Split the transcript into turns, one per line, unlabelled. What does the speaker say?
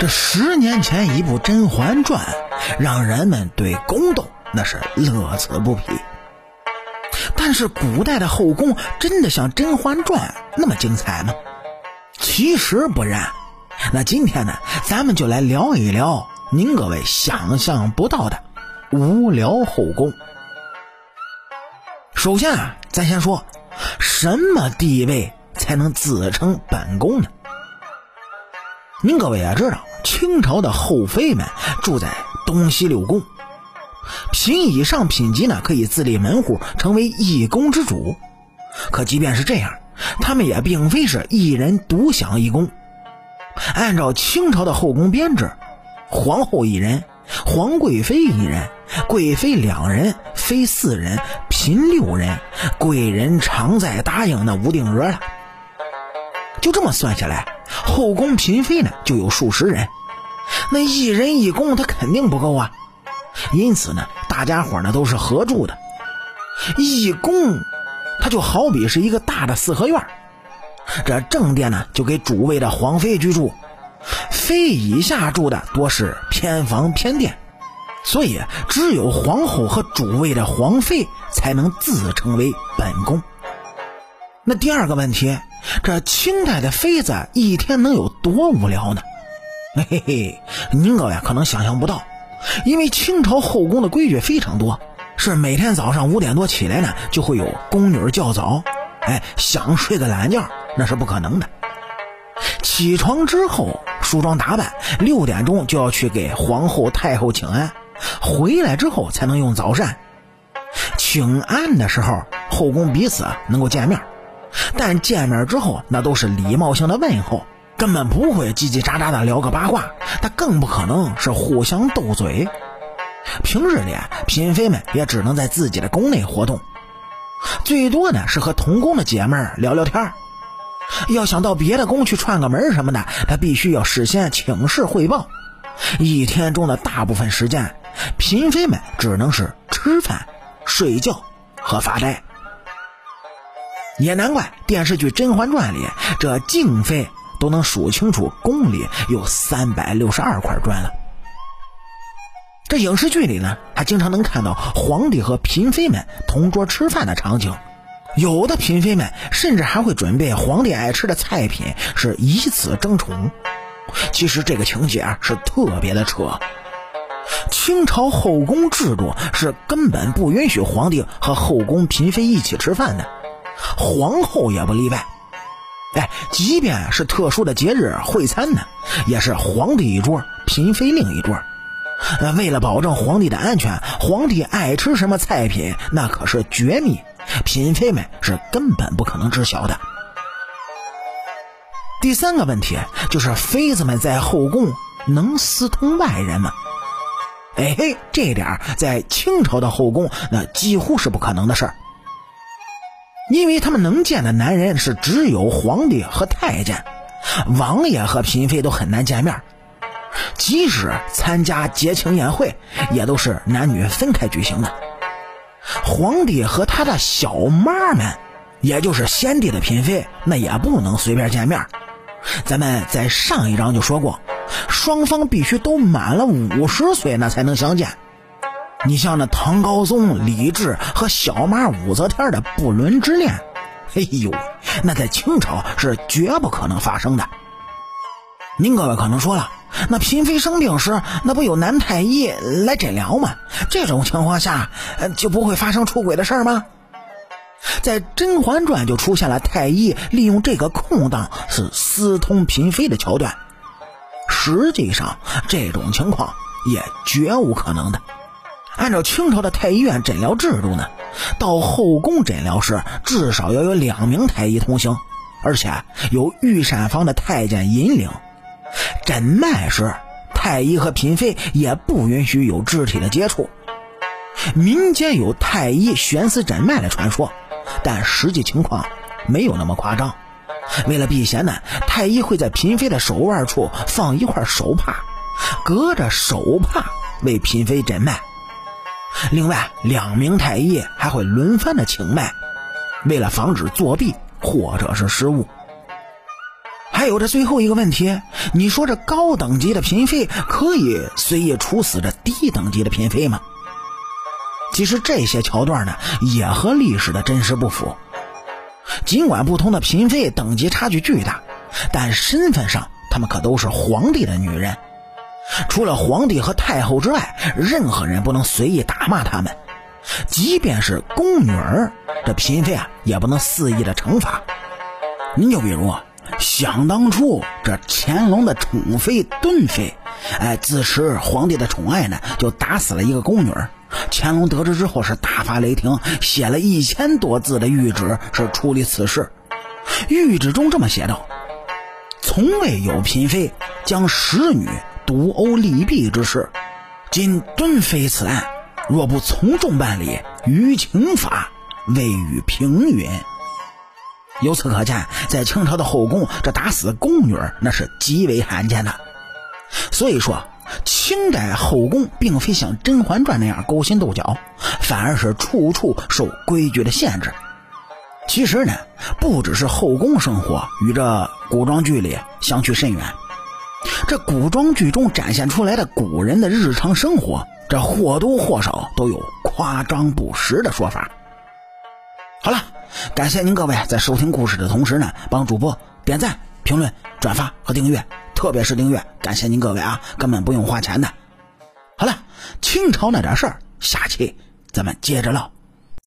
这十年前一部《甄嬛传》，让人们对宫斗那是乐此不疲。但是古代的后宫真的像《甄嬛传》那么精彩吗？其实不然。那今天呢，咱们就来聊一聊您各位想象不到的无聊后宫。首先啊，咱先说什么地位才能自称本宫呢？您各位也知道。清朝的后妃们住在东西六宫，嫔以上品级呢可以自立门户，成为一宫之主。可即便是这样，他们也并非是一人独享一宫。按照清朝的后宫编制，皇后一人，皇贵妃一人，贵妃两人，妃四人，嫔六人，贵人常在，答应那无定额了。就这么算下来。后宫嫔妃呢，就有数十人，那一人一宫，他肯定不够啊。因此呢，大家伙呢都是合住的。一宫，它就好比是一个大的四合院这正殿呢，就给主位的皇妃居住，妃以下住的多是偏房偏殿，所以只有皇后和主位的皇妃才能自称为本宫。那第二个问题。这清代的妃子一天能有多无聊呢？嘿嘿嘿，您各位可能想象不到，因为清朝后宫的规矩非常多，是每天早上五点多起来呢，就会有宫女叫早，哎，想睡个懒觉那是不可能的。起床之后梳妆打扮，六点钟就要去给皇后太后请安，回来之后才能用早膳。请安的时候，后宫彼此能够见面。但见面之后，那都是礼貌性的问候，根本不会叽叽喳喳的聊个八卦，他更不可能是互相斗嘴。平日里，嫔妃们也只能在自己的宫内活动，最多呢是和同宫的姐妹聊聊天要想到别的宫去串个门什么的，他必须要事先请示汇报。一天中的大部分时间，嫔妃们只能是吃饭、睡觉和发呆。也难怪电视剧《甄嬛传》里这静妃都能数清楚宫里有三百六十二块砖了。这影视剧里呢，还经常能看到皇帝和嫔妃们同桌吃饭的场景，有的嫔妃们甚至还会准备皇帝爱吃的菜品，是以此争宠。其实这个情节啊是特别的扯。清朝后宫制度是根本不允许皇帝和后宫嫔妃一起吃饭的。皇后也不例外，哎，即便是特殊的节日会餐呢，也是皇帝一桌，嫔妃另一桌。呃，为了保证皇帝的安全，皇帝爱吃什么菜品，那可是绝密，嫔妃们是根本不可能知晓的。第三个问题就是，妃子们在后宫能私通外人吗？哎嘿，这点在清朝的后宫那几乎是不可能的事儿。因为他们能见的男人是只有皇帝和太监，王爷和嫔妃都很难见面。即使参加节庆宴会，也都是男女分开举行的。皇帝和他的小妈们，也就是先帝的嫔妃，那也不能随便见面。咱们在上一章就说过，双方必须都满了五十岁，那才能相见。你像那唐高宗李治和小妈武则天的不伦之恋，哎呦，那在清朝是绝不可能发生的。您各位可能说了，那嫔妃生病时，那不有男太医来诊疗吗？这种情况下，就不会发生出轨的事吗？在《甄嬛传》就出现了太医利用这个空档是私通嫔妃的桥段，实际上这种情况也绝无可能的。按照清朝的太医院诊疗制度呢，到后宫诊疗时至少要有两名太医同行，而且有御膳房的太监引领。诊脉时，太医和嫔妃也不允许有肢体的接触。民间有太医悬丝诊脉的传说，但实际情况没有那么夸张。为了避嫌呢，太医会在嫔妃的手腕处放一块手帕，隔着手帕为嫔妃诊脉。另外，两名太医还会轮番的请脉，为了防止作弊或者是失误。还有这最后一个问题，你说这高等级的嫔妃可以随意处死这低等级的嫔妃吗？其实这些桥段呢，也和历史的真实不符。尽管不同的嫔妃等级差距巨大，但身份上她们可都是皇帝的女人。除了皇帝和太后之外，任何人不能随意打骂他们。即便是宫女儿，这嫔妃啊也不能肆意的惩罚。您就比如，想当初这乾隆的宠妃敦妃，哎，自持皇帝的宠爱呢，就打死了一个宫女儿。乾隆得知之后是大发雷霆，写了一千多字的谕旨，是处理此事。谕旨中这么写道：“从未有嫔妃将使女毒殴利弊之事，今敦妃此案，若不从重办理，于情法，未予平允。”由此可见，在清朝的后宫，这打死宫女那是极为罕见的。所以说。清代后宫并非像《甄嬛传》那样勾心斗角，反而是处处受规矩的限制。其实呢，不只是后宫生活与这古装剧里相去甚远，这古装剧中展现出来的古人的日常生活，这或多或少都有夸张不实的说法。好了，感谢您各位在收听故事的同时呢，帮主播点赞、评论、转发和订阅。特别是订阅，感谢您各位啊，根本不用花钱的。好了，清朝那点事儿，下期咱们接着唠。